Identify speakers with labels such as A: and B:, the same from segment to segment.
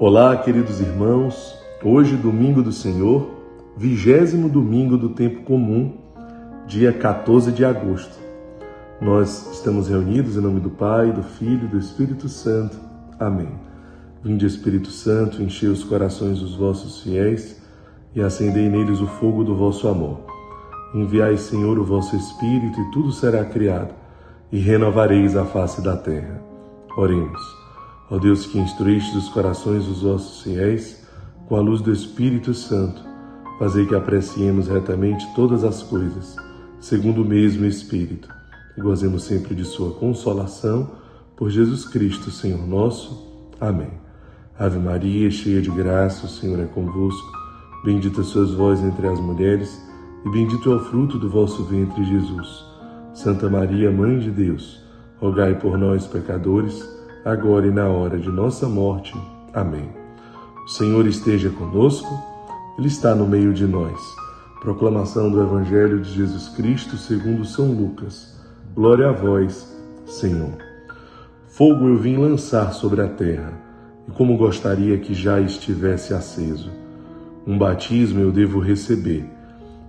A: Olá, queridos irmãos. Hoje, domingo do Senhor, vigésimo domingo do tempo comum, dia 14 de agosto. Nós estamos reunidos em nome do Pai, do Filho e do Espírito Santo. Amém. Vinde, Espírito Santo, enchei os corações dos vossos fiéis e acendei neles o fogo do vosso amor. Enviai, Senhor, o vosso Espírito e tudo será criado, e renovareis a face da terra. Oremos. Ó Deus que instruíste os corações dos vossos fiéis com a luz do Espírito Santo, fazei que apreciemos retamente todas as coisas, segundo o mesmo Espírito, e gozemos sempre de sua consolação, por Jesus Cristo, Senhor nosso. Amém. Ave Maria, cheia de graça, o Senhor é convosco. Bendita sois vós entre as mulheres, e bendito é o fruto do vosso ventre, Jesus. Santa Maria, Mãe de Deus, rogai por nós, pecadores, agora e na hora de nossa morte. Amém. O Senhor esteja conosco, Ele está no meio de nós. Proclamação do Evangelho de Jesus Cristo segundo São Lucas. Glória a vós, Senhor. Fogo eu vim lançar sobre a terra, e como gostaria que já estivesse aceso. Um batismo eu devo receber,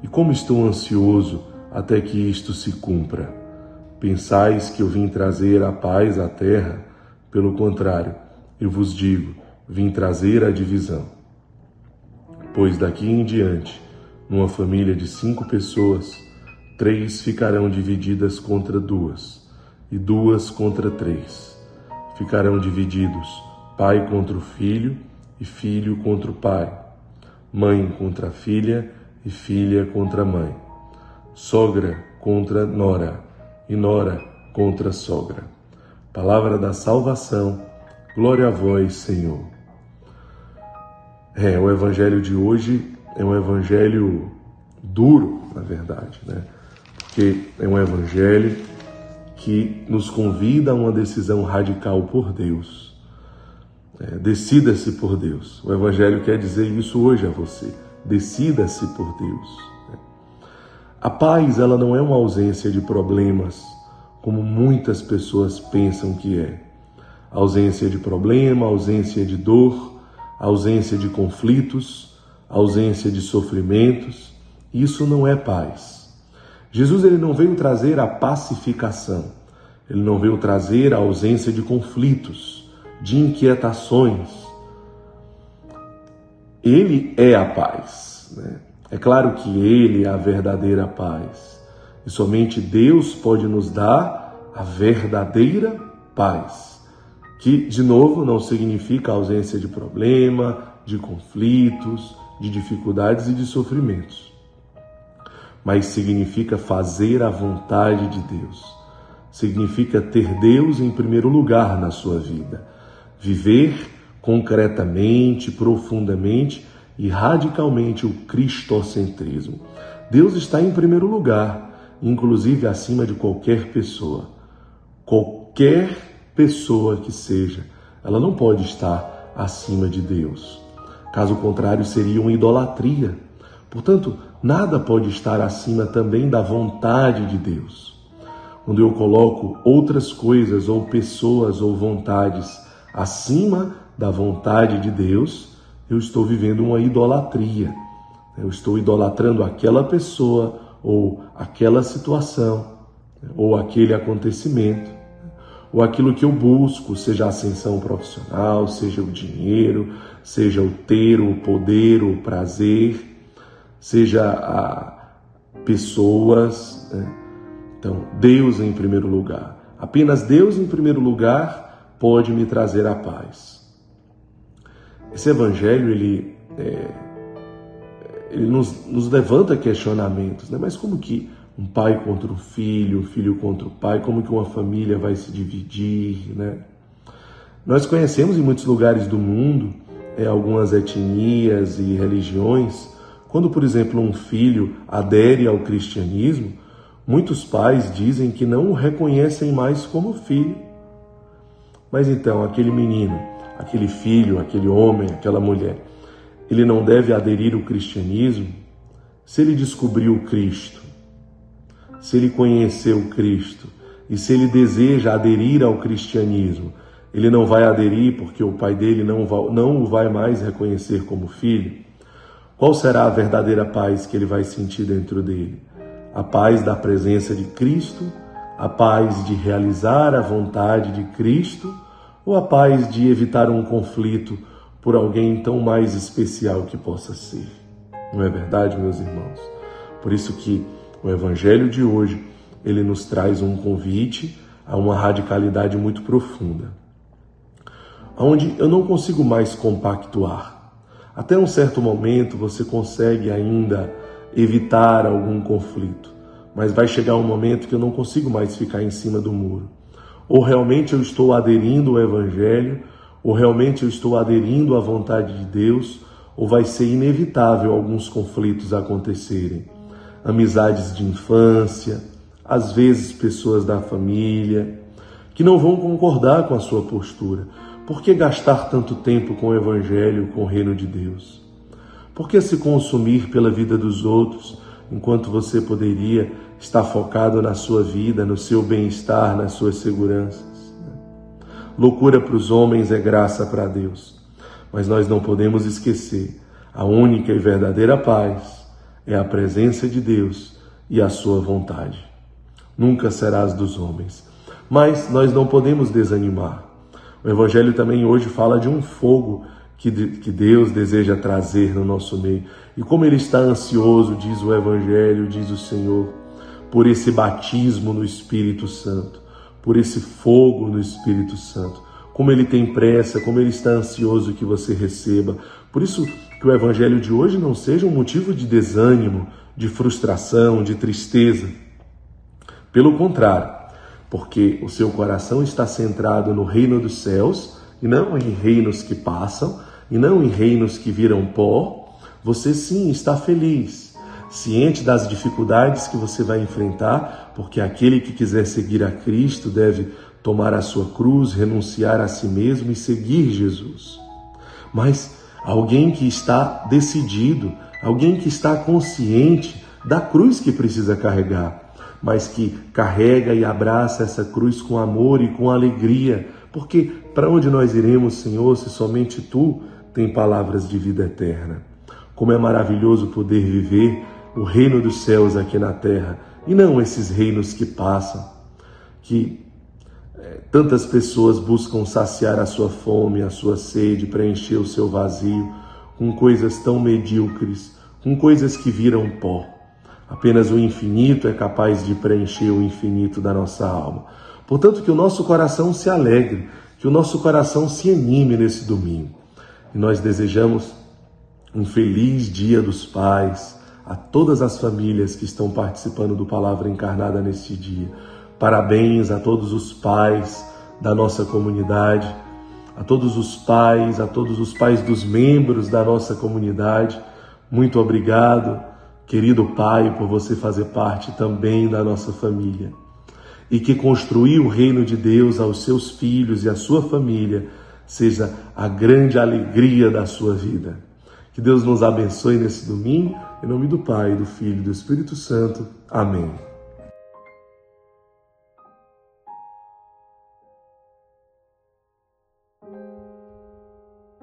A: e como estou ansioso até que isto se cumpra. Pensais que eu vim trazer a paz à terra, pelo contrário, eu vos digo: vim trazer a divisão. Pois daqui em diante, numa família de cinco pessoas, três ficarão divididas contra duas, e duas contra três. Ficarão divididos pai contra o filho, e filho contra o pai, mãe contra a filha, e filha contra a mãe, sogra contra nora, e nora contra sogra. Palavra da salvação, glória a vós, Senhor. É, o evangelho de hoje é um evangelho duro, na verdade, né? Porque é um evangelho que nos convida a uma decisão radical por Deus. É, Decida-se por Deus. O evangelho quer dizer isso hoje a você. Decida-se por Deus. A paz, ela não é uma ausência de problemas, como muitas pessoas pensam que é. Ausência de problema, ausência de dor, ausência de conflitos, ausência de sofrimentos. Isso não é paz. Jesus ele não veio trazer a pacificação. Ele não veio trazer a ausência de conflitos, de inquietações. Ele é a paz. Né? É claro que ele é a verdadeira paz. E somente Deus pode nos dar a verdadeira paz, que, de novo, não significa ausência de problema, de conflitos, de dificuldades e de sofrimentos, mas significa fazer a vontade de Deus. Significa ter Deus em primeiro lugar na sua vida, viver concretamente, profundamente e radicalmente o cristocentrismo. Deus está em primeiro lugar inclusive acima de qualquer pessoa. Qualquer pessoa que seja, ela não pode estar acima de Deus. Caso contrário, seria uma idolatria. Portanto, nada pode estar acima também da vontade de Deus. Quando eu coloco outras coisas ou pessoas ou vontades acima da vontade de Deus, eu estou vivendo uma idolatria. Eu estou idolatrando aquela pessoa ou aquela situação, ou aquele acontecimento, ou aquilo que eu busco, seja a ascensão profissional, seja o dinheiro, seja o ter, o poder, o prazer, seja pessoas. Né? Então, Deus em primeiro lugar. Apenas Deus em primeiro lugar pode me trazer a paz. Esse evangelho ele é, ele nos, nos levanta questionamentos, né? Mas como que um pai contra um filho, um filho contra o pai, como que uma família vai se dividir, né? Nós conhecemos em muitos lugares do mundo é, algumas etnias e religiões. Quando, por exemplo, um filho adere ao cristianismo, muitos pais dizem que não o reconhecem mais como filho. Mas então, aquele menino, aquele filho, aquele homem, aquela mulher, ele não deve aderir ao cristianismo se ele descobriu Cristo, se ele conheceu Cristo e se ele deseja aderir ao cristianismo, ele não vai aderir porque o pai dele não, vai, não o vai mais reconhecer como filho, qual será a verdadeira paz que ele vai sentir dentro dele? A paz da presença de Cristo, a paz de realizar a vontade de Cristo? Ou a paz de evitar um conflito por alguém tão mais especial que possa ser? Não é verdade, meus irmãos? Por isso que o evangelho de hoje, ele nos traz um convite a uma radicalidade muito profunda onde eu não consigo mais compactuar. Até um certo momento você consegue ainda evitar algum conflito, mas vai chegar um momento que eu não consigo mais ficar em cima do muro. Ou realmente eu estou aderindo ao Evangelho, ou realmente eu estou aderindo à vontade de Deus, ou vai ser inevitável alguns conflitos acontecerem. Amizades de infância, às vezes pessoas da família, que não vão concordar com a sua postura, por que gastar tanto tempo com o Evangelho, com o reino de Deus? Por que se consumir pela vida dos outros, enquanto você poderia estar focado na sua vida, no seu bem-estar, nas suas seguranças? Loucura para os homens é graça para Deus. Mas nós não podemos esquecer: a única e verdadeira paz é a presença de Deus e a sua vontade. Nunca serás dos homens. Mas nós não podemos desanimar. O Evangelho também hoje fala de um fogo que, que Deus deseja trazer no nosso meio. E como Ele está ansioso, diz o Evangelho, diz o Senhor, por esse batismo no Espírito Santo, por esse fogo no Espírito Santo. Como Ele tem pressa, como Ele está ansioso que você receba. Por isso que o Evangelho de hoje não seja um motivo de desânimo, de frustração, de tristeza. Pelo contrário, porque o seu coração está centrado no reino dos céus e não em reinos que passam e não em reinos que viram pó, você sim está feliz, ciente das dificuldades que você vai enfrentar, porque aquele que quiser seguir a Cristo deve tomar a sua cruz, renunciar a si mesmo e seguir Jesus. Mas alguém que está decidido, alguém que está consciente da cruz que precisa carregar, mas que carrega e abraça essa cruz com amor e com alegria, porque para onde nós iremos, Senhor, se somente tu tem palavras de vida eterna? Como é maravilhoso poder viver o reino dos céus aqui na terra e não esses reinos que passam, que é, tantas pessoas buscam saciar a sua fome, a sua sede, preencher o seu vazio com coisas tão medíocres, com coisas que viram pó. Apenas o infinito é capaz de preencher o infinito da nossa alma. Portanto, que o nosso coração se alegre, que o nosso coração se anime nesse domingo. E nós desejamos um feliz Dia dos Pais a todas as famílias que estão participando do Palavra Encarnada neste dia. Parabéns a todos os pais da nossa comunidade, a todos os pais, a todos os pais dos membros da nossa comunidade. Muito obrigado Querido Pai, por você fazer parte também da nossa família e que construir o reino de Deus aos seus filhos e à sua família seja a grande alegria da sua vida. Que Deus nos abençoe nesse domingo, em nome do Pai, do Filho e do Espírito Santo. Amém.